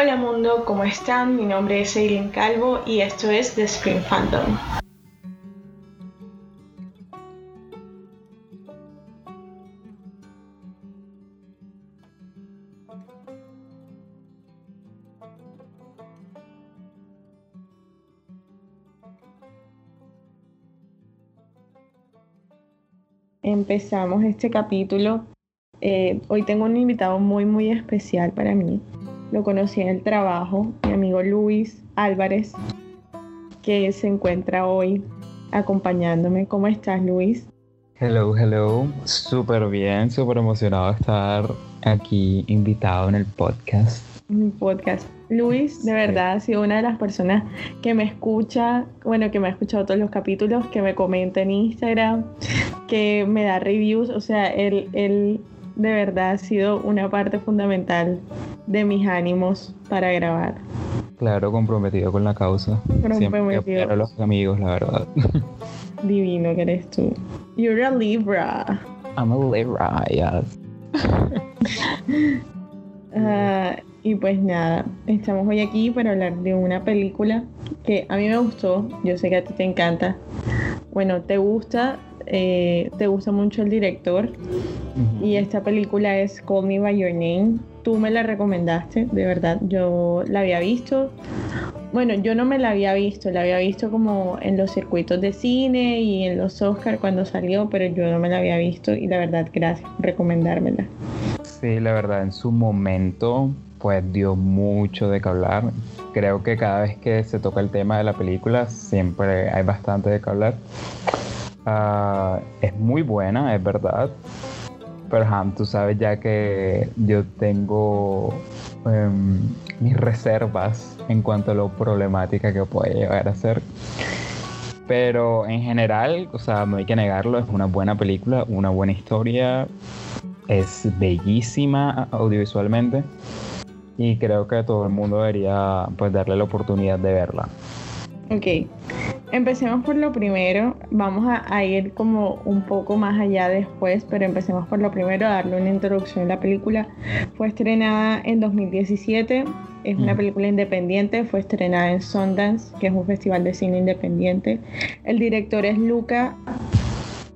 Hola mundo, ¿cómo están? Mi nombre es Eileen Calvo y esto es The Screen Phantom. Empezamos este capítulo. Eh, hoy tengo un invitado muy muy especial para mí lo conocí en el trabajo, mi amigo Luis Álvarez, que se encuentra hoy acompañándome. ¿Cómo estás, Luis? Hello, hello. Súper bien, súper emocionado de estar aquí invitado en el podcast. Mi podcast. Luis, de verdad, ha sido una de las personas que me escucha, bueno, que me ha escuchado todos los capítulos, que me comenta en Instagram, que me da reviews, o sea, él, él de verdad ha sido una parte fundamental de mis ánimos para grabar. Claro, comprometido con la causa. Comprometido. a los amigos, la verdad. Divino que eres tú. You're a Libra. I'm a Libra, yes. Ah, y pues nada, estamos hoy aquí para hablar de una película que a mí me gustó. Yo sé que a ti te encanta. Bueno, te gusta eh, te gusta mucho el director y esta película es Call Me By Your Name. Tú me la recomendaste, de verdad, yo la había visto. Bueno, yo no me la había visto, la había visto como en los circuitos de cine y en los Oscars cuando salió, pero yo no me la había visto y la verdad, gracias por recomendármela. Sí, la verdad, en su momento pues dio mucho de qué hablar. Creo que cada vez que se toca el tema de la película siempre hay bastante de qué hablar. Ah, es muy buena, es verdad. Pero Ham, tú sabes ya que yo tengo em, mis reservas en cuanto a lo problemática que puede llegar a ser. Pero en general, o sea, no hay que negarlo, es una buena película, una buena historia, es bellísima audiovisualmente y creo que todo el mundo debería pues darle la oportunidad de verla. Ok, empecemos por lo primero. Vamos a, ir como un poco más allá después, pero empecemos por lo primero, a darle una introducción a la película. Fue estrenada en 2017, es una película independiente, fue estrenada en Sundance, que es un festival de cine independiente. El director es Luca,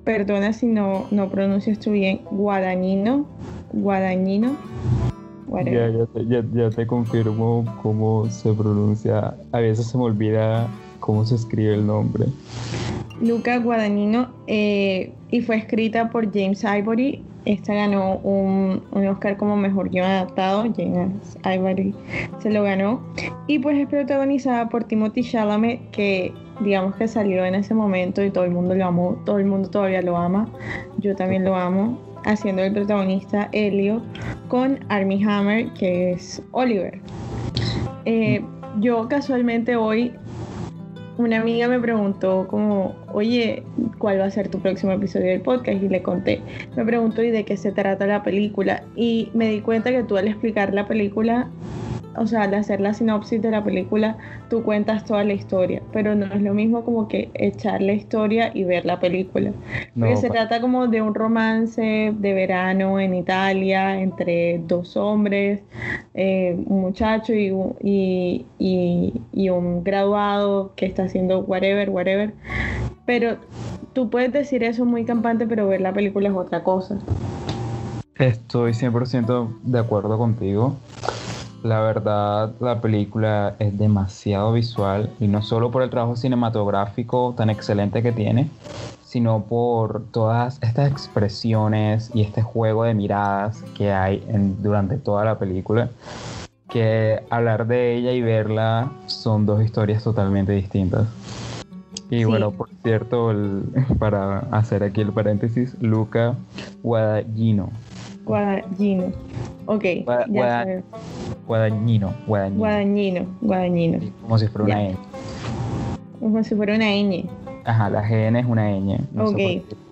perdona si no, no pronuncio esto bien, Guadagnino. Guadagnino. Ya, ya, te, confirmo cómo se pronuncia. A veces se me olvida cómo se escribe el nombre. Luca Guadagnino eh, y fue escrita por James Ivory. Esta ganó un, Oscar como mejor guion adaptado. James Ivory se lo ganó. Y pues es protagonizada por Timothy Chalamet, que digamos que salió en ese momento y todo el mundo lo amó. Todo el mundo todavía lo ama. Yo también lo amo haciendo el protagonista Elio con Armie Hammer, que es Oliver. Eh, yo casualmente hoy una amiga me preguntó como, oye, ¿cuál va a ser tu próximo episodio del podcast? Y le conté. Me preguntó, ¿y de qué se trata la película? Y me di cuenta que tú al explicar la película o sea, al hacer la sinopsis de la película, tú cuentas toda la historia, pero no es lo mismo como que echar la historia y ver la película. Porque se trata como de un romance de verano en Italia entre dos hombres, eh, un muchacho y, y, y, y un graduado que está haciendo whatever, whatever. Pero tú puedes decir eso muy campante, pero ver la película es otra cosa. Estoy 100% de acuerdo contigo. La verdad, la película es demasiado visual y no solo por el trabajo cinematográfico tan excelente que tiene, sino por todas estas expresiones y este juego de miradas que hay durante toda la película. Que hablar de ella y verla son dos historias totalmente distintas. Y bueno, por cierto, para hacer aquí el paréntesis, Luca Guadagnino. Guadagnino. Ok, ya Guadañino, Guadañino. Guadañino, como si fuera una ñ. Como si fuera una ñ. Ajá, la GN es una ñ. No ok.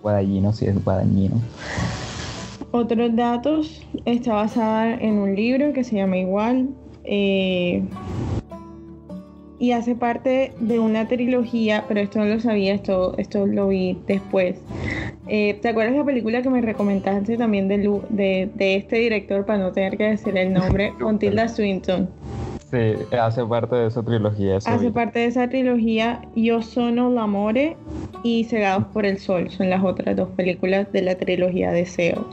Guadañino sí es Guadañino. Otros datos, está basada en un libro que se llama igual. Eh, y hace parte de una trilogía, pero esto no lo sabía, esto, esto lo vi después. Eh, ¿Te acuerdas de la película que me recomendaste también de, de, de, este director, para no tener que decir el nombre, con Tilda Swinton? Sí, hace parte de esa trilogía. Hace parte de esa trilogía Yo Sono l'Amore y Cegados por el Sol. Son las otras dos películas de la trilogía Deseo.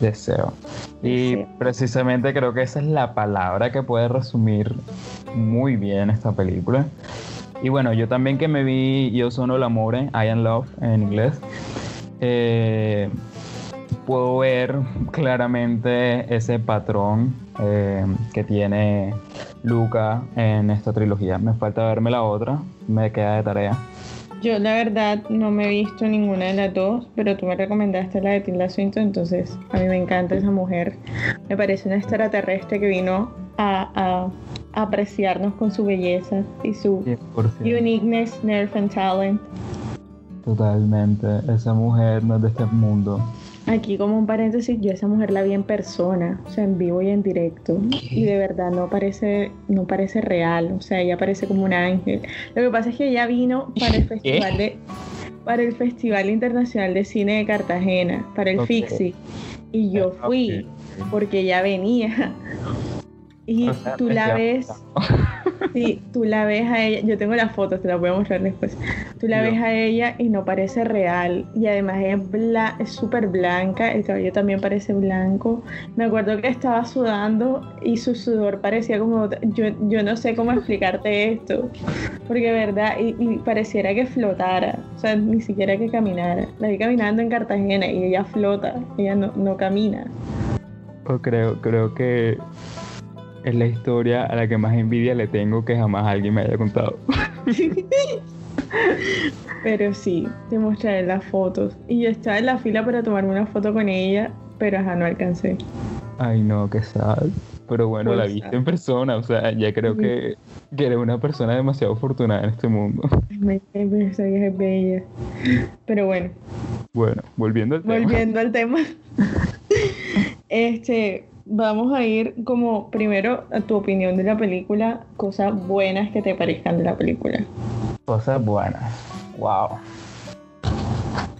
Deseo. Y precisamente creo que esa es la palabra que puede resumir muy bien esta película. Y bueno, yo también que me vi Yo Sono l'Amore, I Am Love en inglés, eh, puedo ver claramente ese patrón eh, que tiene Luca en esta trilogía. Me falta verme la otra, me queda de tarea. Yo la verdad no me he visto ninguna de las dos, pero tú me recomendaste la de Tilda Swinton, entonces a mí me encanta esa mujer. Me parece una extraterrestre que vino a, apreciarnos con su belleza y su uniqueness, nerve and talent. Totalmente, esa mujer no es de este mundo. Aquí como un paréntesis, yo a esa mujer la vi en persona, o sea, en vivo y en directo. Y de verdad no parece, no parece real, o sea, ella parece como un ángel. Lo que pasa es que ella vino para el festival de para el Festival Internacional de Cine de Cartagena, para el FIXI. Y yo fui porque ella venía. Y tú la ves, sí, tú la ves a ella, yo tengo las fotos, te las voy a mostrar después. Tú la ves a ella y no parece real. Y además es súper blanca, el cabello también parece blanco. Me acuerdo que estaba sudando y su sudor parecía como, yo, yo no sé cómo explicarte esto, porque verdad, y, pareciera que flotara, o sea, ni siquiera que caminara. La vi caminando en Cartagena y ella flota, ella no, no camina. Oh, creo, creo que es la historia a la que más envidia le tengo que jamás alguien me haya contado. pero sí, te mostraré las fotos. Y yo estaba en la fila para tomarme una foto con ella, pero ajá, no alcancé. Ay, no, qué sad. Pero bueno, la viste en persona, o sea, ya creo que, que, eres una persona demasiado afortunada en este mundo. Me es bella. Pero bueno. Bueno, volviendo al tema. Volviendo al tema. este, vamos a ir como primero a tu opinión de la película, cosas buenas que te parezcan de la película. Cosas buenas, wow.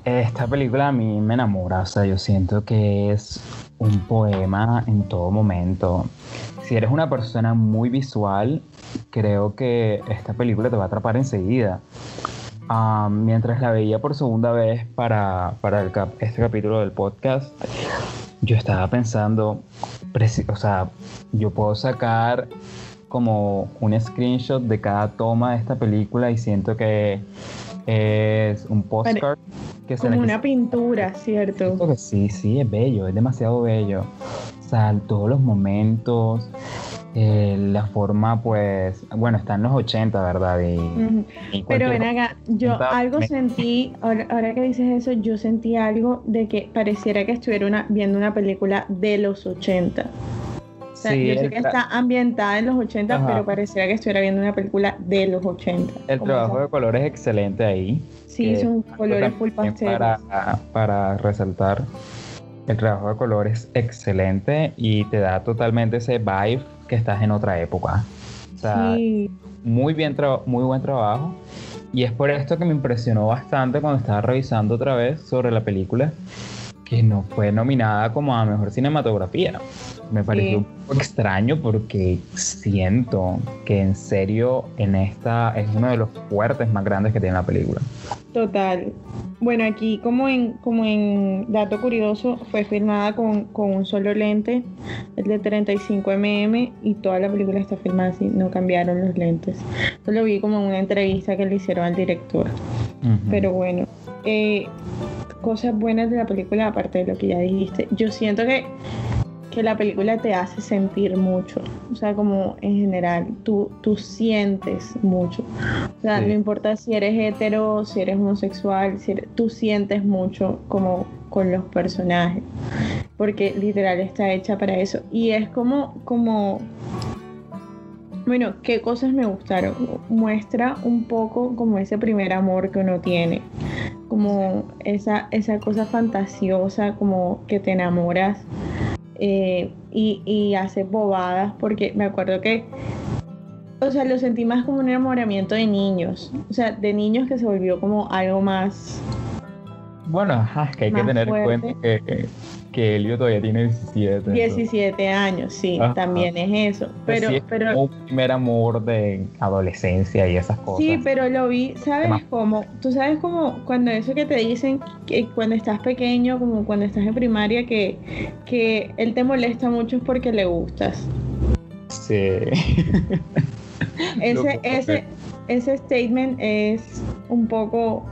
Esta película a mí me enamora, o sea, yo siento que es un poema en todo momento. Si eres una persona muy visual, creo que esta película te va a atrapar enseguida. Ah, mientras la veía por segunda vez para, para este capítulo del podcast, yo estaba pensando, o sea, yo puedo sacar como un screenshot de cada toma de esta película y siento que es un postcard que como una pintura, ¿cierto? sí, sí, es bello, es demasiado bello. O sea, todos los momentos, eh, la forma, pues, bueno, está en los 80, ¿verdad? Pero ven acá, yo algo sentí, ahora, que dices eso, yo sentí algo de que pareciera que estuviera viendo una película de los 80. O sea, yo sé que está ambientada en los 80, pero pareciera que estuviera viendo una película de los 80. El trabajo de color es excelente ahí. Sí, son colores full pastel. Para, para resaltar el trabajo de color es excelente y te da totalmente ese vibe que estás en otra época. O sea, muy, bien muy buen trabajo. Y es por esto que me impresionó bastante cuando estaba revisando otra vez sobre la película, que no fue nominada como a Mejor Cinematografía. Me pareció un poco extraño porque siento que en serio en esta es uno de los fuertes más grandes que tiene la película. Total. Bueno, aquí como en, como en dato curioso, fue filmada con, un solo lente, el de 35 mm, y toda la película está filmada así, no cambiaron los lentes. Yo lo vi como en una entrevista que le hicieron al director. Pero bueno, eh, cosas buenas de la película, aparte de lo que ya dijiste, yo siento que que la película te hace sentir mucho. O sea, como en general, tú, tú sientes mucho. O sea, no importa si eres hetero, si eres homosexual, si tú sientes mucho como con los personajes. Porque literal está hecha para eso. Y es como, como bueno, ¿qué cosas me gustaron? Muestra un poco como ese primer amor que uno tiene, como esa, esa cosa fantasiosa, como que te enamoras eh, y, y hace bobadas porque me acuerdo que, o sea, lo sentí más como un enamoramiento de niños, o sea, de niños que se volvió como algo más... Bueno, es que hay que tener en cuenta que, que Elio todavía tiene 17. 17 años, sí, también es eso. Pues pero, pero un primer amor de adolescencia y esas cosas. Sí, pero lo vi, ¿sabes cómo? Tú sabes cómo cuando eso que te dicen que cuando estás pequeño, como cuando estás en primaria, que, que él te molesta mucho es porque le gustas. Sí. ese, ese, ese statement es un poco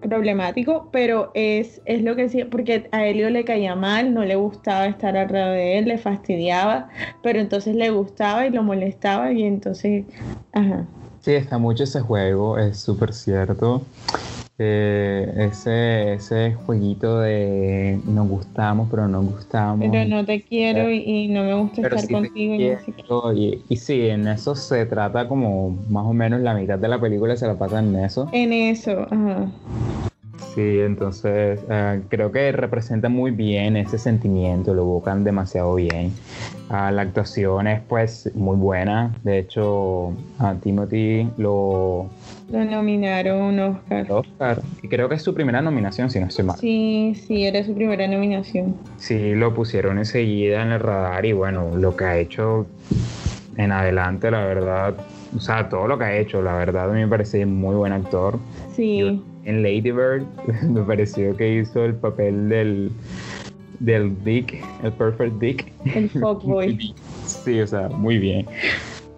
problemático, pero es, es lo que sí, porque a Elio le caía mal, no le gustaba estar alrededor de él, le fastidiaba, pero entonces le gustaba y lo molestaba y entonces, ajá. Sí, está mucho ese juego, es súper cierto. Eh, ese, ese jueguito de nos gustamos, pero no gustamos. Pero no te quiero y, no me gusta estar contigo. y, y, sí, en eso se trata como más o menos la mitad de la película se la pasa en eso. En eso, ajá. Sí, entonces eh, creo que representa muy bien ese sentimiento, lo evocan demasiado bien. Ah, la actuación es pues muy buena, de hecho a Timothy lo... Lo nominaron un Oscar. Oscar. Y creo que es su primera nominación, si no estoy mal. Sí, sí, era su primera nominación. Sí, lo pusieron enseguida en el radar y bueno, lo que ha hecho en adelante, la verdad, o sea, todo lo que ha hecho, la verdad, a mí me parece muy buen actor. Sí en Lady Bird me pareció que hizo el papel del, del Dick, el Perfect Dick. El fuckboy. sí, o sea, muy bien.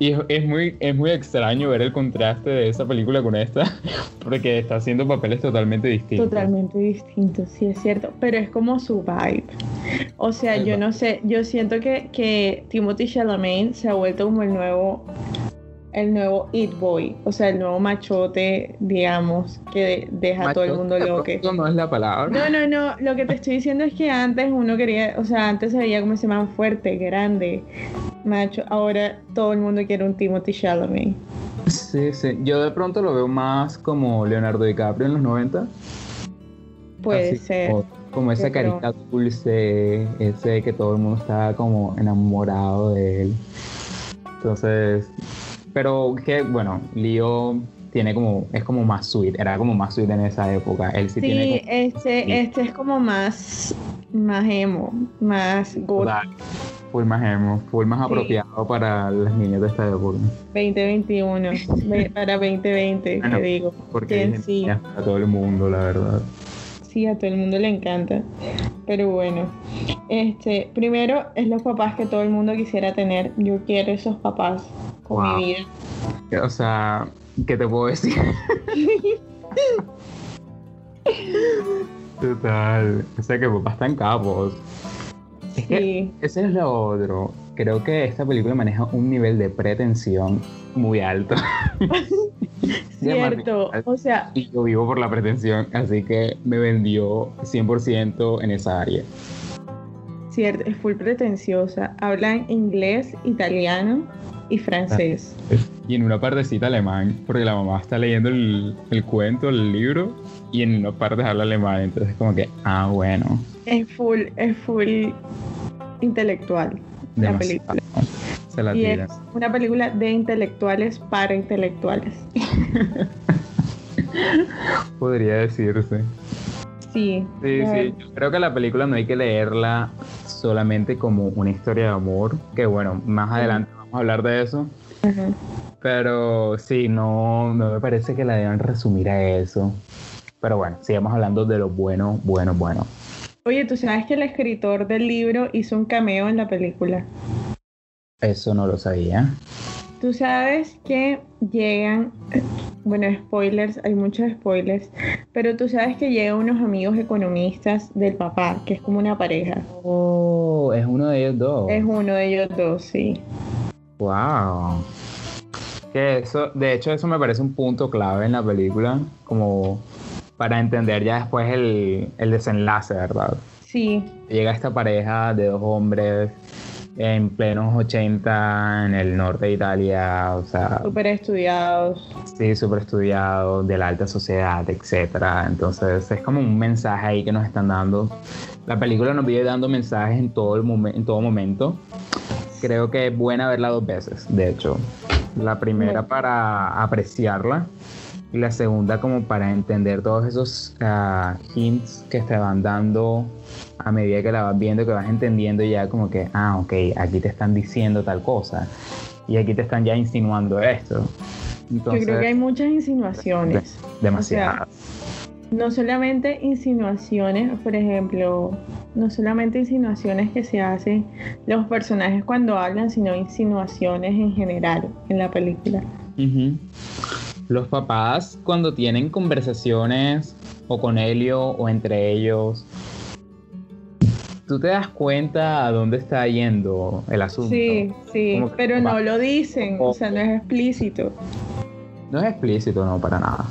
Y es muy, es muy extraño ver el contraste de esa película con esta, porque está haciendo papeles totalmente distintos. Totalmente distintos, sí es cierto, pero es como su vibe. O sea, yo no sé, yo siento que, que Timothy Chalamet se ha vuelto como el nuevo el nuevo It Boy, o sea, el nuevo machote, digamos, que deja a todo el mundo loco. Eso no es la palabra. No, no, no, lo que te estoy diciendo es que antes uno quería, o sea, antes se veía como ese man fuerte, grande, macho, ahora todo el mundo quiere un Timothy Chalamet. Sí, sí, yo de pronto lo veo más como Leonardo DiCaprio en los 90. Puede ser. Como, esa carita dulce, ese que todo el mundo está como enamorado de él. Entonces, pero que, bueno, Leo tiene como, es como más sweet, era como más sweet en esa época. Él sí, tiene este, este es como más, más emo, más good. Más emo, full más apropiado para las niñas de esta época. 2021, para 2020, te digo. Porque sí. a todo el mundo, la verdad. Sí, a todo el mundo le encanta. Pero bueno, este, primero es los papás que todo el mundo quisiera tener. Yo quiero esos papás con mi vida. O sea, ¿qué te puedo decir? Total. O sea que papás están capos. Es que es lo otro. Creo que esta película maneja un nivel de pretensión muy alto. Cierto, o sea... Y yo vivo por la pretensión, así que me vendió 100% en esa área. Cierto, es full pretenciosa. Hablan inglés, italiano y francés. Y en una partecita alemán, porque la mamá está leyendo el, cuento, el libro, y en una parte habla alemán, entonces como que, ah, bueno. Es full, es full intelectual la película y es una película de intelectuales para intelectuales. Podría decirse. Sí. Sí, sí. Yo creo que la película no hay que leerla solamente como una historia de amor, que bueno, más adelante vamos a hablar de eso. Pero sí, no, no me parece que la deban resumir a eso. Pero bueno, sigamos hablando de lo bueno, bueno, bueno. Oye, ¿tú sabes que el escritor del libro hizo un cameo en la película? Eso no lo sabía. Tú sabes que llegan, bueno, spoilers, hay muchos spoilers, pero tú sabes que llegan unos amigos economistas del papá, que es como una pareja. Oh, es uno de ellos dos. Es uno de ellos dos, sí. Wow. Que eso, de hecho, eso me parece un punto clave en la película, como para entender ya después el, el desenlace, ¿verdad? Sí. Llega esta pareja de dos hombres en plenos 80 en el norte de Italia, o sea... Súper estudiados. Sí, súper estudiados, de la alta sociedad, etcétera. Entonces es como un mensaje ahí que nos están dando. La película nos viene dando mensajes en todo, el en todo momento. Creo que es buena verla dos veces, de hecho. La primera para apreciarla y la segunda como para entender todos esos ah, hints que te van dando a medida que la vas viendo, que vas entendiendo ya como que, ah, ok, aquí te están diciendo tal cosa y aquí te están ya insinuando esto. Yo creo que hay muchas insinuaciones. Demasiadas. no solamente insinuaciones, por ejemplo, no solamente insinuaciones que se hacen los personajes cuando hablan, sino insinuaciones en general en la película. Los papás cuando tienen conversaciones o con Helio o entre ellos, tú te das cuenta a dónde está yendo el asunto. Sí, sí, pero no lo dicen, o sea, no es explícito. No es explícito, no, para nada.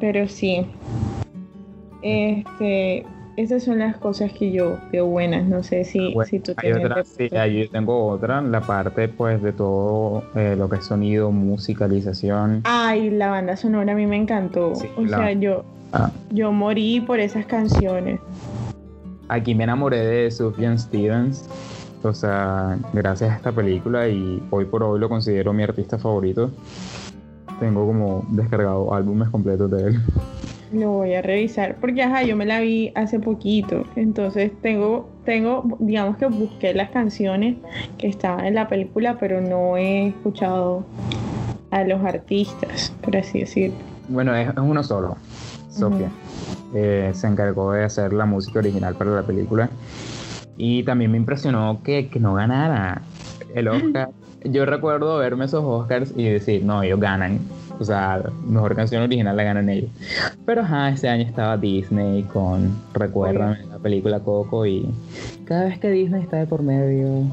Pero sí. Este, esas son las cosas que yo veo buenas. No sé si, si tú tienes. Otra, sí, yo tengo otra, la parte pues de todo eh, lo que es sonido, musicalización. Ay, la banda sonora a mí me encantó. o sea, yo, ah. yo morí por esas canciones. Aquí me enamoré de Sufjan Stevens. O sea, gracias a esta película y hoy por hoy lo considero mi artista favorito. Tengo como descargado álbumes completos de él. Lo voy a revisar porque ajá, yo me la vi hace poquito, entonces tengo, tengo, digamos que busqué las canciones que estaban en la película, pero no he escuchado a los artistas, por así decirlo. Bueno, es, uno solo, Sofía. Eh, se encargó de hacer la música original para la película y también me impresionó que, que no ganara el Oscar. Yo recuerdo verme esos Oscars y decir, no, ellos ganan o sea, mejor canción original la ganan ellos. Pero ajá, ese año estaba Disney con, recuerdan la película Coco y cada vez que Disney está de por medio,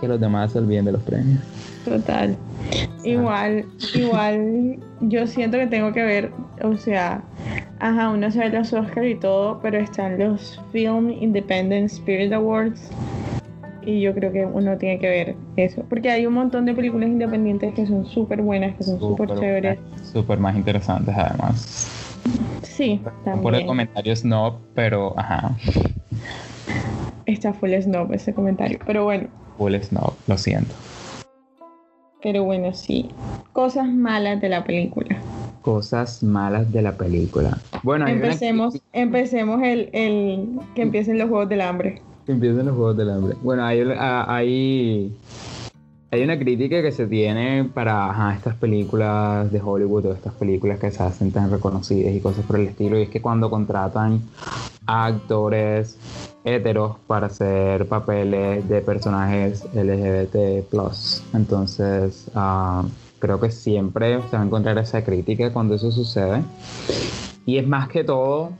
que los demás se olviden de los premios. Total. Igual, igual yo siento que tengo que ver, o sea, ajá, uno se ve los Oscars y todo, pero están los Film Independent Spirit Awards y yo creo que uno tiene que ver eso, porque hay un montón de películas independientes que son súper buenas, que son súper chéveres. Súper más interesantes además. Sí, también. Por el comentario snob, pero ajá. Está full snob ese comentario, pero bueno. Full snob, lo siento. Pero bueno, sí. Cosas malas de la película. Cosas malas de la película. Bueno, empecemos, empecemos el, el que empiecen los juegos del hambre. Que empiecen los Juegos del Hambre. Bueno, hay, hay, hay una crítica que se tiene para estas películas de Hollywood o estas películas que se hacen tan reconocidas y cosas por el estilo. Y es que cuando contratan a actores heteros para hacer papeles de personajes LGBT, entonces ah, creo que siempre se va a encontrar esa crítica cuando eso sucede. Y es más que todo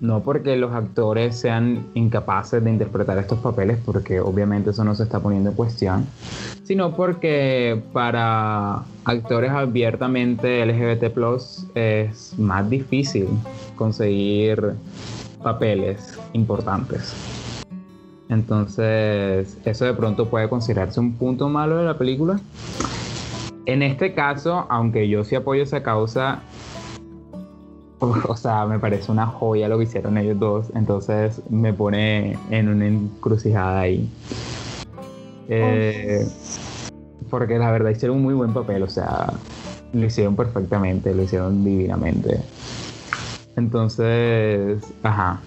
no porque los actores sean incapaces de interpretar estos papeles, porque obviamente eso no se está poniendo en cuestión, sino porque para actores abiertamente LGBT es más difícil conseguir papeles importantes. Entonces, eso de pronto puede considerarse un punto malo de la película. En este caso, aunque yo sí apoyo esa causa, o sea, me parece una joya lo que hicieron ellos dos, entonces me pone en una encrucijada ahí. Eh, porque la verdad hicieron un muy buen papel, o sea, lo hicieron perfectamente, lo hicieron divinamente. Entonces, ajá,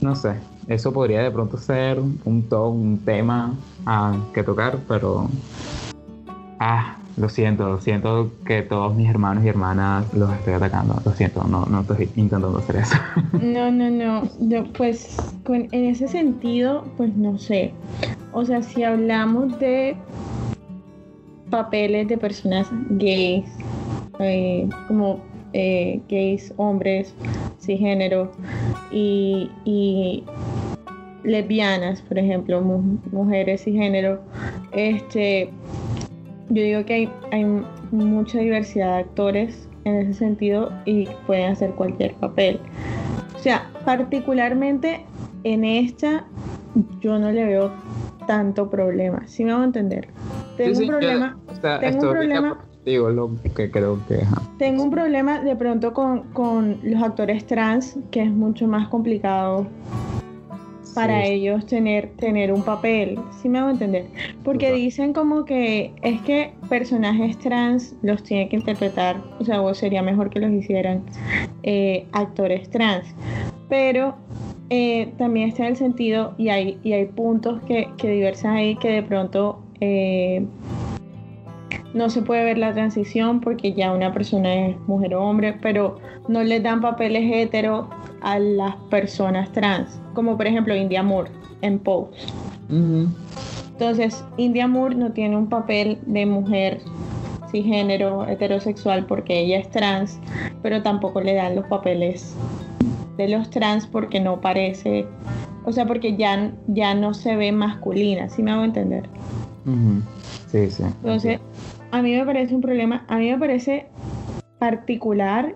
no sé, eso podría de pronto ser un, un tema a que tocar, pero... Ah, lo siento, lo siento que todos mis hermanos y hermanas los estoy atacando. Lo siento, no, no estoy intentando hacer eso. No, no, no. pues en ese sentido, pues no sé. O sea, si hablamos de papeles de personas gays, eh, como eh, gays, hombres, cisgénero y, y lesbianas, por ejemplo, mujeres cisgénero, este yo digo que hay, mucha diversidad de actores en ese sentido y pueden hacer cualquier papel. O sea, particularmente en esta yo no le veo tanto problema. Si me hago entender. Tengo un problema. tengo un problema. Digo lo que creo que. Tengo un problema de pronto con, con los actores trans, que es mucho más complicado para ellos tener, tener un papel, si me hago entender. Porque dicen como que es que personajes trans los tiene que interpretar, o sea, o sería mejor que los hicieran eh, actores trans. Pero eh, también está en el sentido, y hay, y hay puntos que, que diversan ahí que de pronto eh, no se puede ver la transición porque ya una persona es mujer o hombre, pero no le dan papeles hetero a las personas trans, como por ejemplo India Moore en Pose. Entonces, India Moore no tiene un papel de mujer cisgénero, heterosexual, porque ella es trans, pero tampoco le dan los papeles de los trans porque no parece, o sea, porque ya, ya no se ve masculina, ¿sí me hago entender? Sí, sí. Entonces, a mí me parece un problema, a mí me parece particular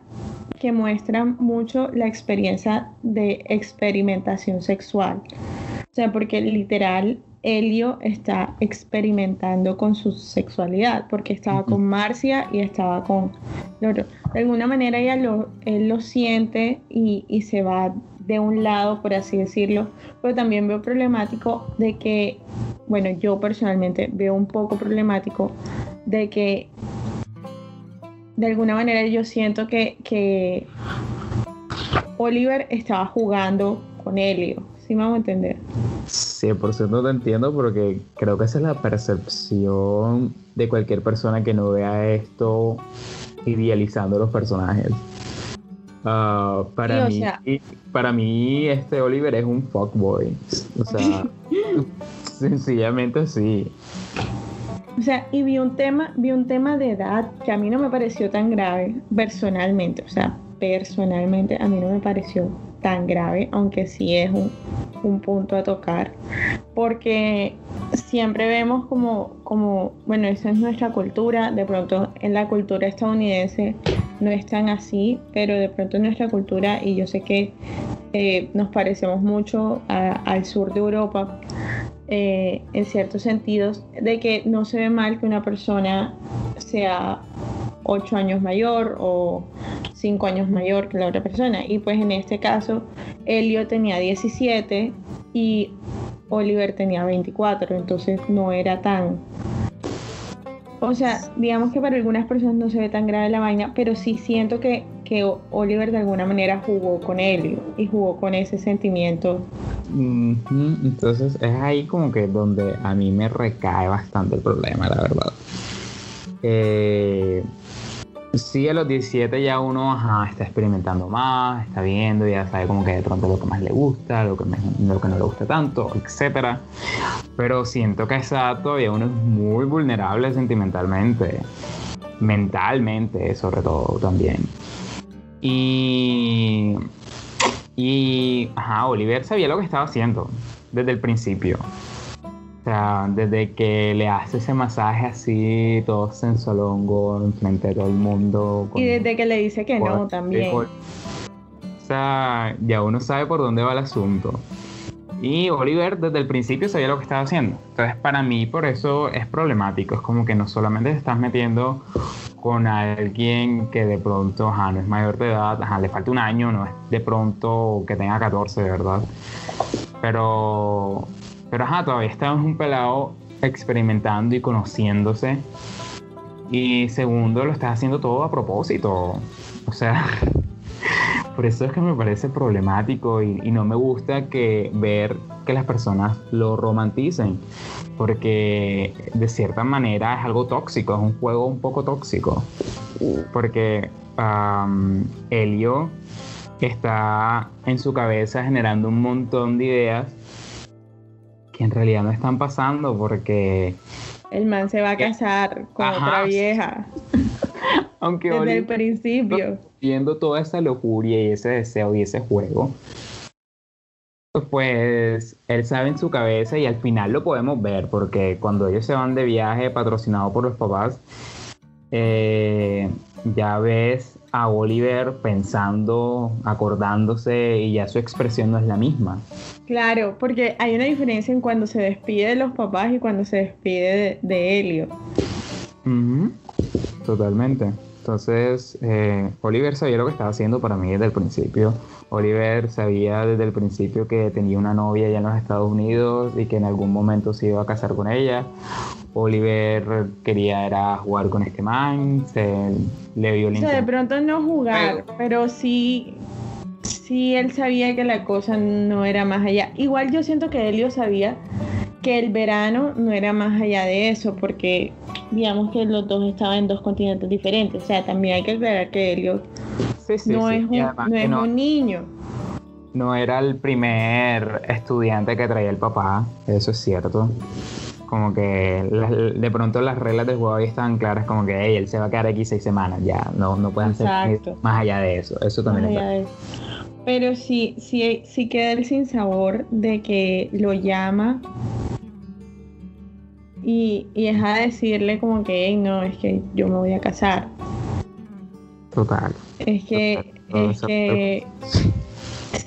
que muestra mucho la experiencia de experimentación sexual. O sea, porque literal Helio está experimentando con su sexualidad, porque estaba con Marcia y estaba con Loro. De alguna manera ella lo, él lo siente y, y se va de un lado, por así decirlo, pero también veo problemático de que, bueno, yo personalmente veo un poco problemático de que de alguna manera yo siento que, que Oliver estaba jugando con Helio. ¿Sí me vamos a entender? 100% te entiendo porque creo que esa es la percepción de cualquier persona que no vea esto idealizando los personajes. Ah, para, mí, para mí, este Oliver es un fuckboy. O sea, sencillamente sí. O sea, y vi un tema, vi un tema de edad que a mí no me pareció tan grave personalmente. O sea, personalmente a mí no me pareció tan grave, aunque sí es un, un punto a tocar. Porque siempre vemos como, como, bueno, esa es nuestra cultura, de pronto en la cultura estadounidense no es tan así, pero de pronto en nuestra cultura, y yo sé que eh, nos parecemos mucho al sur de Europa, eh, en ciertos sentidos, de que no se ve mal que una persona sea 8 años mayor o 5 años mayor que la otra persona. Y pues en este caso, Elio tenía 17 y Oliver tenía 24, entonces no era tan... O sea, digamos que para algunas personas no se ve tan grave la vaina, pero sí siento que, que Oliver de alguna manera jugó con Elio y jugó con ese sentimiento. Entonces es ahí como que donde a mí me recae bastante el problema, la verdad. Eh, Sí, a los 17 ya uno está experimentando más, está viendo, ya sabe como que de pronto lo que más le gusta, lo que, no le gusta tanto, etc. Pero siento que a esa edad todavía uno es muy vulnerable sentimentalmente, mentalmente sobre todo también. Y, y, ajá, Oliver sabía lo que estaba haciendo desde el principio. O sea, desde que le hace ese masaje así, todo sensualongo, enfrente de todo el mundo. y desde que le dice que no también. O sea, ya uno sabe por dónde va el asunto. Y Oliver desde el principio sabía lo que estaba haciendo. Entonces, para mí, por eso es problemático. Es como que no solamente te estás metiendo con alguien que de pronto no es mayor de edad, ajá, le falta un año, no es de pronto que tenga 14, de verdad. Pero pero ajá, todavía estamos un pelado experimentando y conociéndose. Y segundo, lo estás haciendo todo a propósito. O sea, por eso es que me parece problemático y, no me gusta que ver que las personas lo romanticen. Porque de cierta manera es algo tóxico, es un juego un poco tóxico. Porque um, Helio está en su cabeza generando un montón de ideas que en realidad no están pasando porque... El man se va a casar con otra vieja. Aunque Desde el principio. Viendo toda esa locura y ese deseo y ese juego, pues él sabe en su cabeza y al final lo podemos ver porque cuando ellos se van de viaje patrocinado por los papás, eh, ya ves a Oliver pensando, acordándose y ya su expresión no es la misma. Claro, porque hay una diferencia en cuando se despide de los papás y cuando se despide de, Helio. Totalmente, Entonces, eh, Oliver sabía lo que estaba haciendo para mí desde el principio. Oliver sabía desde el principio que tenía una novia allá en los Estados Unidos y que en algún momento se iba a casar con ella. Oliver quería era jugar con este man, se le vio O sea, de pronto no jugar, pero sí sí él sabía que la cosa no era más allá. Igual yo siento que Elio sabía que el verano no era más allá de eso, porque digamos que los dos estaban en dos continentes diferentes. O sea, también hay que aclarar que Elliot no, Es, un, niño. No era el primer estudiante que traía el papá, eso es cierto. Como que de pronto las reglas del juego ahí estaban claras, como que él se va a quedar aquí seis semanas, ya, no, no pueden ser más allá de eso. Eso también es Pero sí, sí, sí queda el sinsabor de que lo llama y, y deja de decirle como que, no, es que yo me voy a casar. Total. Es que, es que,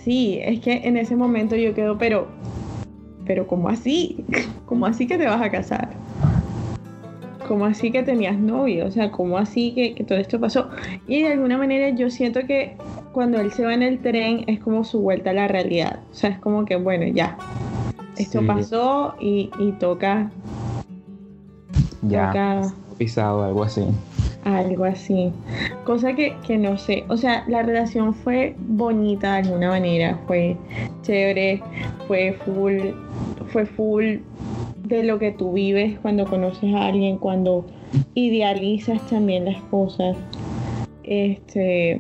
sí, es que en ese momento yo quedo, pero, pero ¿cómo así? ¿Cómo así que te vas a casar? ¿Cómo así que tenías novio? O sea, ¿cómo así que, que, todo esto pasó? Y de alguna manera yo siento que cuando él se va en el tren es como su vuelta a la realidad. O sea, es como que, bueno, ya, esto pasó y, y toca ya pisado, algo así. Algo así. Cosa que, que, no sé. O sea, la relación fue bonita de alguna manera. Fue chévere. Fue full. Fue full de lo que tú vives cuando conoces a alguien. Cuando idealizas también las cosas. Este.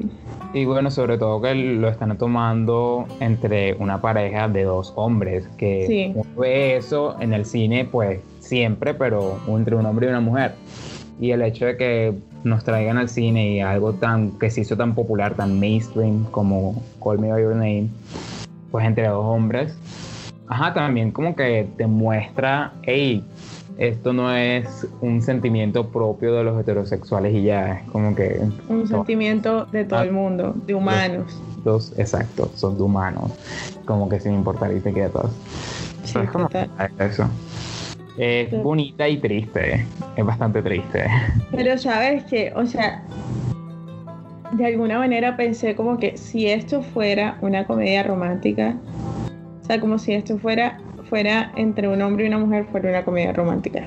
Y bueno, sobre todo que lo están tomando entre una pareja de dos hombres. Que sí. ve eso en el cine, pues siempre, pero entre un hombre y una mujer. Y el hecho de que nos traigan al cine y algo tan que se hizo tan popular, tan mainstream como Call Me By Your Name, pues entre dos hombres, ajá, también como que te muestra, hey, esto no es un sentimiento propio de los heterosexuales y ya, es como que... Un sentimiento de todo el mundo, de humanos. Dos, exacto, son de humanos, como que sin importar y te quedas. Sí, es como eso. Es bonita y triste, es bastante triste. Pero sabes que, o sea, de alguna manera pensé como que si esto fuera una comedia romántica, o sea, como si esto fuera, fuera entre un hombre y una mujer, fuera una comedia romántica,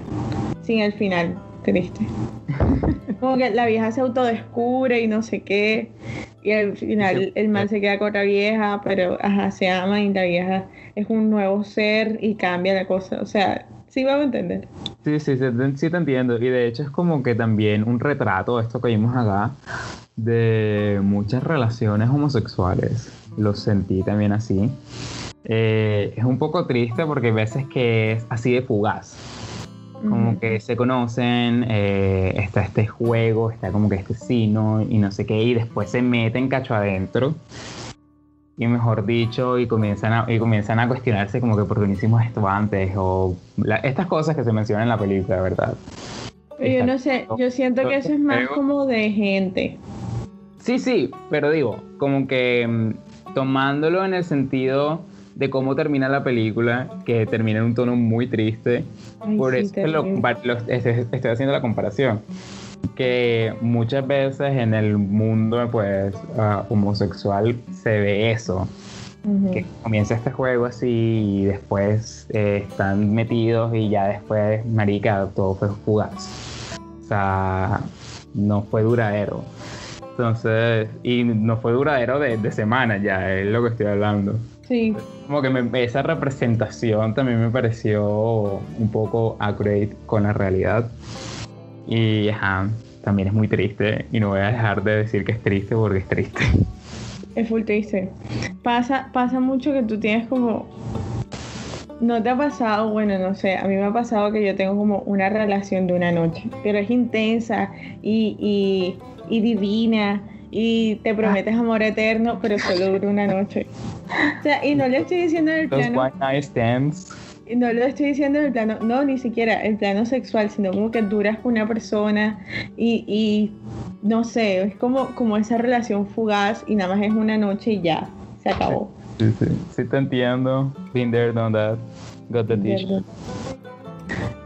sin el final triste. Como que la vieja se autodescubre y no sé qué, y al final el man se queda con la vieja, pero ajá, se ama y la vieja es un nuevo ser y cambia la cosa, o sea, Sí, vamos a entender. Sí, sí, sí, te entiendo. Y de hecho es como que también un retrato, esto que vimos acá, de muchas relaciones homosexuales. Lo sentí también así. Eh, es un poco triste porque hay veces que es así de fugaz. Como que se conocen, eh, está este juego, está como que este sino y no sé qué, y después se meten cacho adentro y mejor dicho, y comienzan a, y comienzan a cuestionarse como que por qué no hicimos esto antes, o estas cosas que se mencionan en la película, ¿verdad? yo no sé, yo siento que eso es más como de gente. Sí, sí, pero digo, como que mm, tomándolo en el sentido de cómo termina la película, que termina en un tono muy triste, por eso estoy haciendo la comparación que muchas veces en el mundo pues ah, homosexual se ve eso. Que comienza este juego así y después eh, están metidos y ya después, marica, todo fue fugaz. O sea, no fue duradero. Entonces, y no fue duradero de, de semanas ya, es lo que estoy hablando. Sí. Como que esa representación también me pareció un poco accurate con la realidad. Y ajá, también es muy triste y no voy a dejar de decir que es triste porque es triste. Es full triste. Pasa, pasa mucho que tú tienes como... ¿No te ha pasado? Bueno, no sé, a mí me ha pasado que yo tengo como una relación de una noche, pero es intensa y, y, y divina y te prometes amor eterno, pero solo dura una noche. O sea, y no le estoy diciendo en el plano no lo estoy diciendo en el plano, no, ni siquiera el plano sexual, sino como que duras con una persona y, no sé, es como, como esa relación fugaz y nada más es una noche y ya, se acabó. Sí, sí, sí te entiendo. Been there, done that. Got the t-shirt.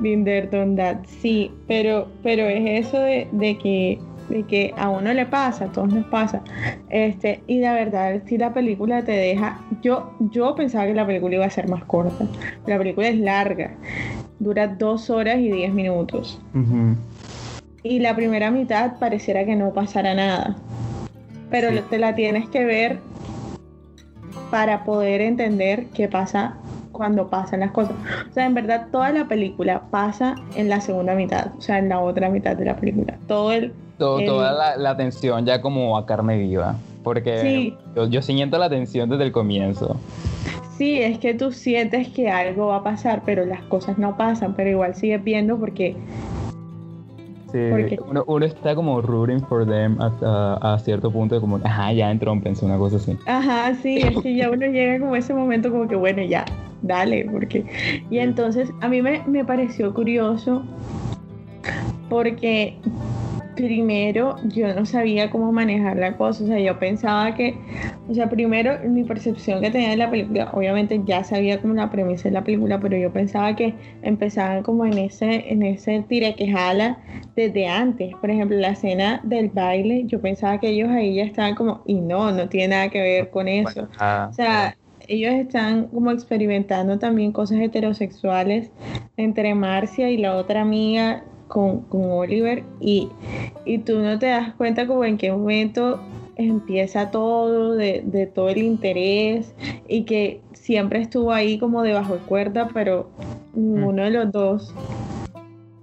Been there, done that. Sí, pero, pero es eso de, de que de que a uno le pasa, a todos nos pasa. Este, y la verdad, si la película te deja, yo, yo pensaba que la película iba a ser más corta. La película es larga, dura dos horas y diez minutos. Y la primera mitad pareciera que no pasara nada. Pero te la tienes que ver para poder entender qué pasa cuando pasan las cosas. O sea, en verdad toda la película pasa en la segunda mitad, o sea, en la otra mitad de la película. Todo el... Toda la, la, tensión ya como a carne viva, porque yo, yo siento la tensión desde el comienzo. Sí, es que tú sientes que algo va a pasar, pero las cosas no pasan, pero igual sigues viendo porque Sí, uno, está como rooting for them hasta a cierto punto, como, ajá, ya entró, pensé una cosa así. Ajá, sí, es que ya uno llega como ese momento como que, bueno, ya, dale, porque... Y entonces a mí me, me pareció curioso porque primero yo no sabía cómo manejar la cosa, o sea, yo pensaba que, o sea, primero mi percepción que tenía de la película, obviamente ya sabía como la premisa de la película, pero yo pensaba que empezaban como en ese, en ese tire que jala desde antes, por ejemplo, la escena del baile, yo pensaba que ellos ahí ya estaban como, y no, no tiene nada que ver con eso, o sea, ellos están como experimentando también cosas heterosexuales entre Marcia y la otra amiga con, Oliver y, tú no te das cuenta como en qué momento empieza todo, de, todo el interés y que siempre estuvo ahí como debajo de cuerda, pero ninguno de los dos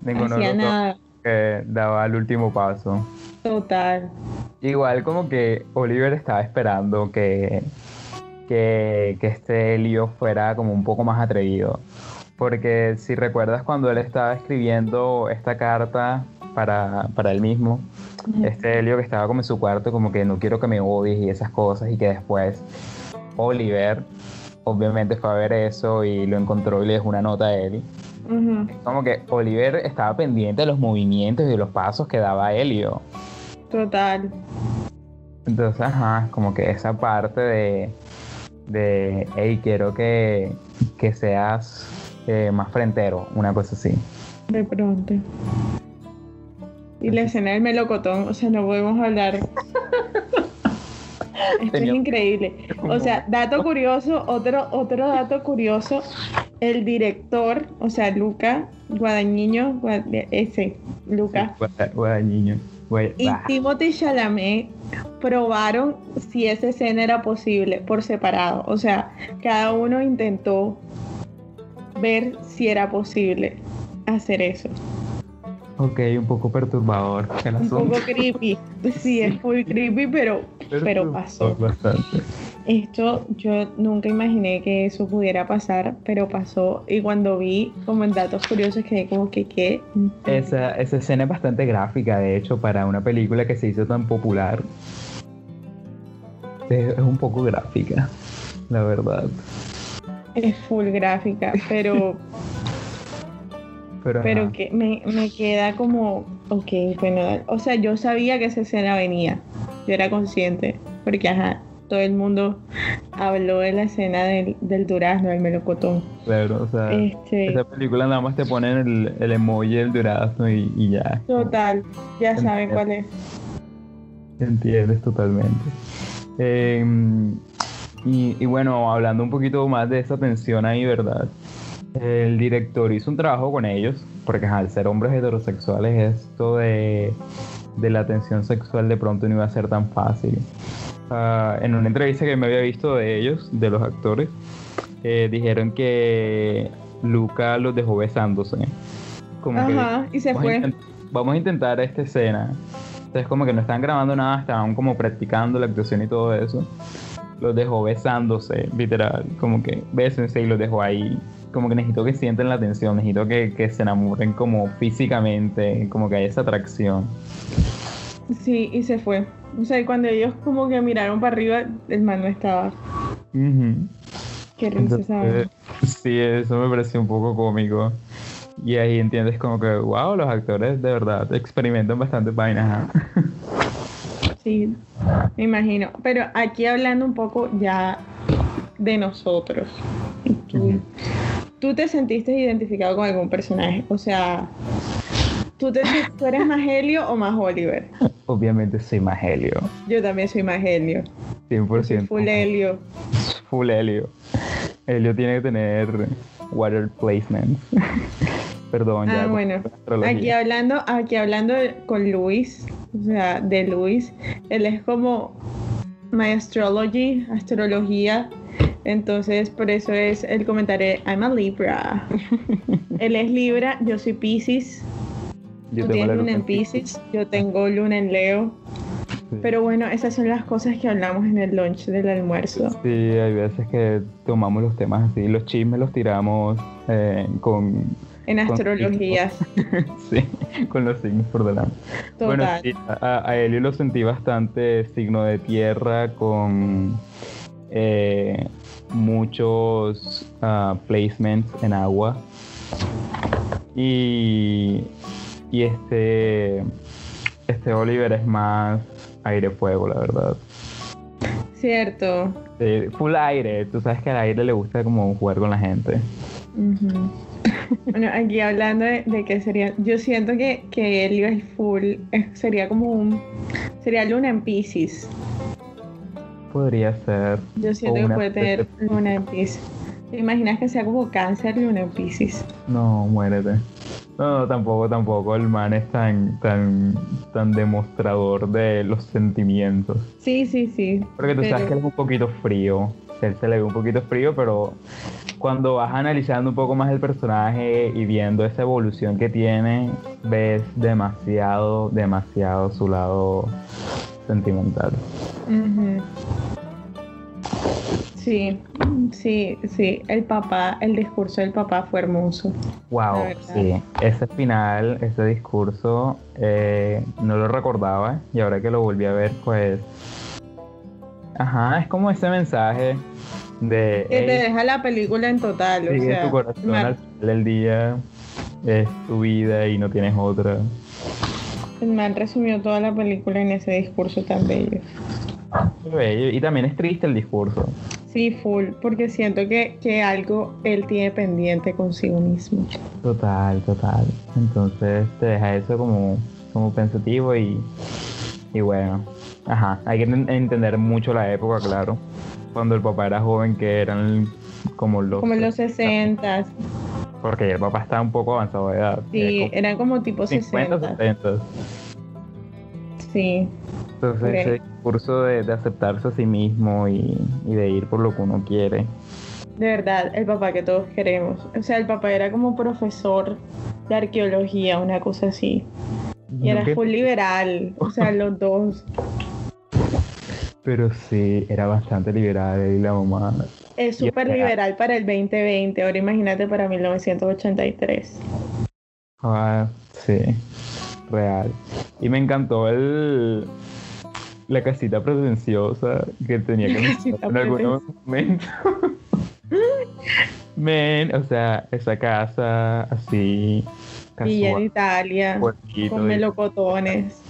hacía nada. que daba el último paso. Total. Igual como que Oliver estaba esperando que, que, que este lío fuera como un poco más atrevido porque si recuerdas cuando él estaba escribiendo esta carta para, para él mismo, este Helio que estaba como en su cuarto, como que no quiero que me odies y esas cosas, y que después Oliver obviamente fue a ver eso y lo encontró y le dejó una nota a él. Como que Oliver estaba pendiente de los movimientos y de los pasos que daba Helio. Total. Entonces, ajá, como que esa parte de, de hey, quiero que, que seas eh, más frentero, una cosa así. De pronto. Y la escena del melocotón, o sea, no podemos hablar. Esto es increíble. O sea, dato curioso, otro, otro dato curioso, el director, o sea, Luca Guadañiño, ese, Luca. Guadañiño. Y Timothy Chalamet probaron si esa escena era posible por separado. O sea, cada uno intentó ver si era posible hacer eso. Ok, un poco perturbador. un poco creepy. Sí, es muy creepy, pero, pero pasó. Bastante. Esto yo nunca imaginé que eso pudiera pasar, pero pasó. Y cuando vi como en datos curiosos quedé como que qué. Esa, esa escena es bastante gráfica, de hecho, para una película que se hizo tan popular. Es un poco gráfica, la verdad es full gráfica, pero. pero, que me, queda como. Ok, bueno, o sea, yo sabía que esa escena venía. Yo era consciente. Porque, ajá, todo el mundo habló de la escena del, durazno, del melocotón. Claro, o sea, este, esa película nada más te ponen el, el emoji del durazno y, ya. Total, ya saben cuál es. Entiendes totalmente. Eh, y, bueno, hablando un poquito más de esa tensión ahí, ¿verdad? El director hizo un trabajo con ellos, porque al ser hombres heterosexuales esto de, de la tensión sexual de pronto no iba a ser tan fácil. Ah, en una entrevista que me había visto de ellos, de los actores, eh, dijeron que Luca los dejó besándose. Como Ajá, y se fue. vamos a intentar esta escena. Entonces como que no estaban grabando nada, estaban como practicando la actuación y todo eso los dejó besándose, literal, como que bésense y los dejó ahí. Como que necesito que sienten la atención, necesito que, que se enamoren como físicamente, como que hay esa atracción. Sí, y se fue. O sea, cuando ellos como que miraron para arriba, el man no estaba. Qué risa Sí, eso me pareció un poco cómico. Y ahí entiendes como que, wow, los actores de verdad experimentan bastante vainas. Sí, me imagino. Pero aquí hablando un poco ya de nosotros. ¿Tú, te sentiste identificado con algún personaje? O sea, ¿tú, te, ¿tú eres más Helio o más Oliver? obviamente soy más Helio. Yo también soy más Helio. 100%. Full Helio. Full Helio. Helio tiene que tener water placements. Perdón, ya. Ah, bueno. Aquí hablando, aquí hablando con Luis, o sea, de Luis, él es como my astrology, astrología. Entonces, por eso es el comentario, I'm a Libra. él es Libra, yo soy Pisces. Yo tienes luna en Pisces, yo tengo luna en Leo. Pero bueno, esas son las cosas que hablamos en el lunch del almuerzo. Sí, hay veces que tomamos los temas así, los chismes los tiramos eh, con en astrologías. sí, con los signos por delante. Bueno, sí, a, a Elio lo sentí bastante signo de tierra con eh, muchos uh, placements en agua. Y, y este, este Oliver es más aire-fuego, la verdad. Cierto. full aire. Tú sabes que al aire le gusta como jugar con la gente. Bueno, aquí hablando de, que sería, yo siento que, que Helio es full, sería como un, sería luna en Pisces. Podría ser. Yo siento que puede tener luna en Pisces. ¿Te imaginas que sea como cáncer luna en Pisces? No, muérete. No, no, tampoco, tampoco. El man es tan, tan, tan demostrador de los sentimientos. Sí, sí, sí. Porque tú sabes que él es un poquito frío. Él se le ve un poquito frío, pero cuando vas analizando un poco más el personaje y viendo esa evolución que tiene, ves demasiado, demasiado su lado sentimental. Sí, sí, sí. El papá, el discurso del papá fue hermoso. Wow, sí. Ese final, ese discurso, eh, no lo recordaba y ahora que lo volví a ver, pues. Ajá, es como ese mensaje de. Que te deja la película en total. o sea, tu corazón al final del día es tu vida y no tienes otra. Me han resumido toda la película en ese discurso tan bello. bello. Y también es triste el discurso. Sí, full, porque siento que, que algo él tiene pendiente consigo mismo. Total, total. Entonces te deja eso como, como pensativo y, y bueno, ajá, hay que entender mucho la época, claro. Cuando el papá era joven, que eran como los... Como los 60. Porque el papá estaba un poco avanzado de edad. Sí, eran como tipo 50. 60. Sí. Entonces ese discurso de, aceptarse a sí mismo y, de ir por lo que uno quiere. De verdad, el papá que todos queremos. O sea, el papá era como profesor de arqueología, una cosa así. Y era full liberal, o sea, los dos. Pero sí, era bastante liberal y la mamá. Es súper liberal para el 2020, ahora imagínate para 1983. Ah, sí, real. Y me encantó el, la casita pretenciosa que tenía que en algunos momentos. Men, o sea, esa casa así. y en Italia, con melocotones.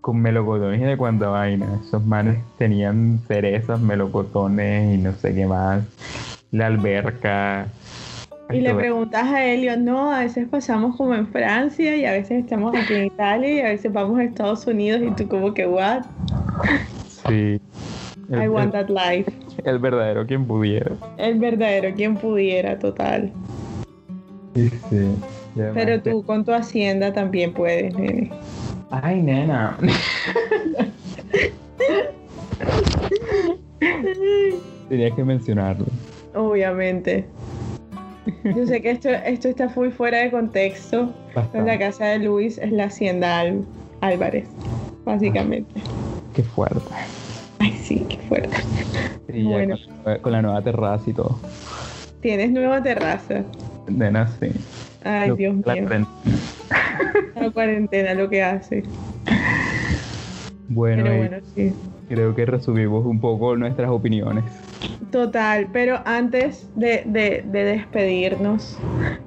Con melocotones y de cuánta vaina. Esos manes tenían cerezas, melocotones y no sé qué más. La alberca. Y le preguntas a Elio, no, a veces pasamos como en Francia y a veces estamos aquí en Italia y a veces vamos a Estados Unidos y tú como que, what? Sí. I want that life. El verdadero quien pudiera. El verdadero quien pudiera, total. Sí, sí. Pero tú con tu hacienda también puedes, nene. Ay, nena. Tenía que mencionarlo. Obviamente. Yo sé que esto, esto está muy fuera de contexto. La casa de Luis es la hacienda Álvarez, básicamente. qué fuerte. Ay, sí, qué fuerte. bueno. con, la nueva terraza y todo. ¿Tienes nueva terraza? Nena, sí. Ay, Dios mío. La cuarentena lo que hace. Bueno, creo que resumimos un poco nuestras opiniones. Total, pero antes de, despedirnos,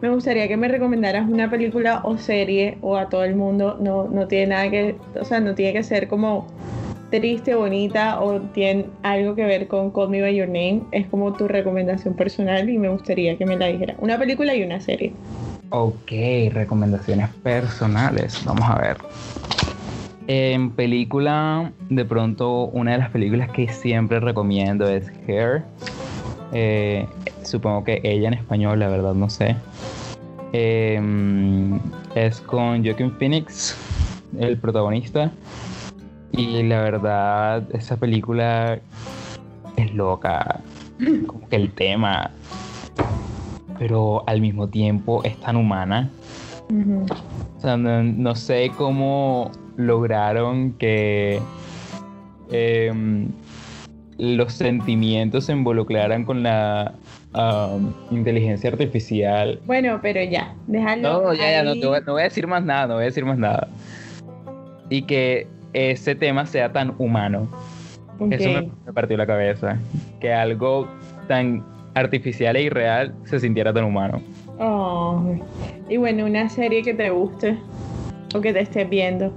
me gustaría que me recomendaras una película o serie o a todo el mundo. No, no tiene nada que, o sea, no tiene que ser como triste, bonita o tiene algo que ver con Call Me By Your Name. Es como tu recomendación personal y me gustaría que me la dijera. Una película y una serie. Ok, recomendaciones personales. Vamos a ver. En película, de pronto, una de las películas que siempre recomiendo es Hair. Eh, supongo que ella en español, la verdad no sé. Em, es con Joaquin Phoenix, el protagonista. Y la verdad, esa película es loca. Como que el tema. Pero al mismo tiempo es tan humana. O sea, no, sé cómo lograron que em, los sentimientos se involucraran con la inteligencia artificial. Bueno, pero ya, déjalo. No, ya, ya, no, voy, a decir más nada, no voy a decir más nada. Y que ese tema sea tan humano. Eso me, partió la cabeza. Que algo tan artificial e irreal se sintiera tan humano. Oh. Y bueno, una serie que te guste o que te estés viendo.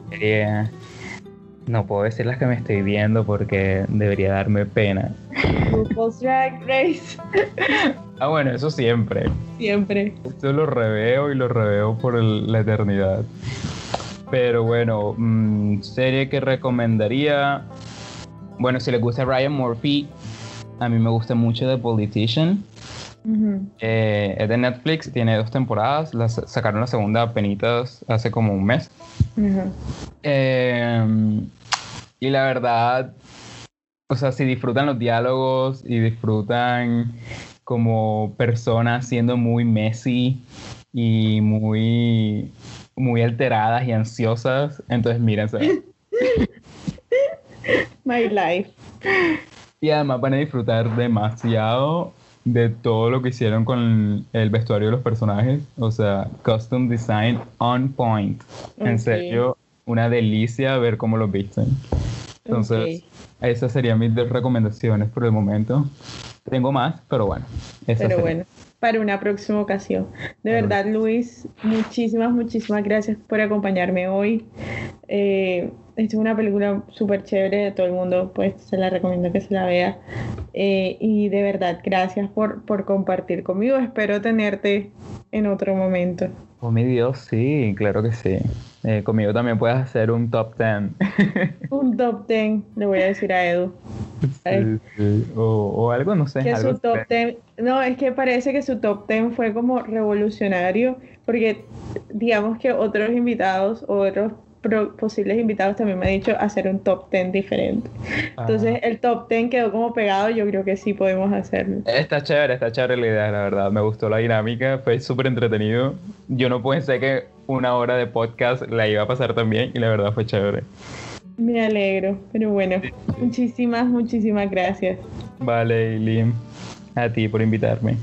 no puedo decir las que me estoy viendo porque debería darme pena. Drag Race. ah, bueno, eso siempre. Siempre. Yo lo reveo y lo reveo por la eternidad. Pero bueno, mm, serie que recomendaría. Bueno, si les gusta Ryan Murphy, a mí me gusta mucho The Politician. Eh, es de Netflix, tiene dos temporadas. Las sacaron la segunda penitas hace como un mes. Em, y la verdad, o sea, si disfrutan los diálogos y disfrutan como personas siendo muy messy y muy, muy alteradas y ansiosas, entonces mírense. My life. Y además van a disfrutar demasiado de todo lo que hicieron con el vestuario de los personajes. O sea, custom design on point. En serio, una delicia ver cómo los visten. Entonces, esas serían mis dos recomendaciones por el momento. Tengo más, pero bueno. Pero bueno, para una próxima ocasión. De verdad, Luis, muchísimas, muchísimas gracias por acompañarme hoy. Eh, es una película súper chévere, de todo el mundo pues se la recomiendo que se la vea. Eh, y de verdad, gracias por, por compartir conmigo. Espero tenerte en otro momento. Oh, mi Dios, sí, claro que sí. Eh, conmigo también puedes hacer un top 10. un top 10, le voy a decir a Edu. O, algo, no sé. no, es que parece que su top 10 fue como revolucionario, porque digamos que otros invitados o otros posibles invitados también me han dicho hacer un top 10 diferente. Entonces el top 10 quedó como pegado, yo creo que sí podemos hacerlo. Está chévere, está chévere la idea, la verdad. Me gustó la dinámica, fue súper entretenido. Yo no pensé que una hora de podcast la iba a pasar también y la verdad fue chévere. Me alegro, pero bueno, muchísimas, muchísimas gracias. Vale, Lim, a ti por invitarme.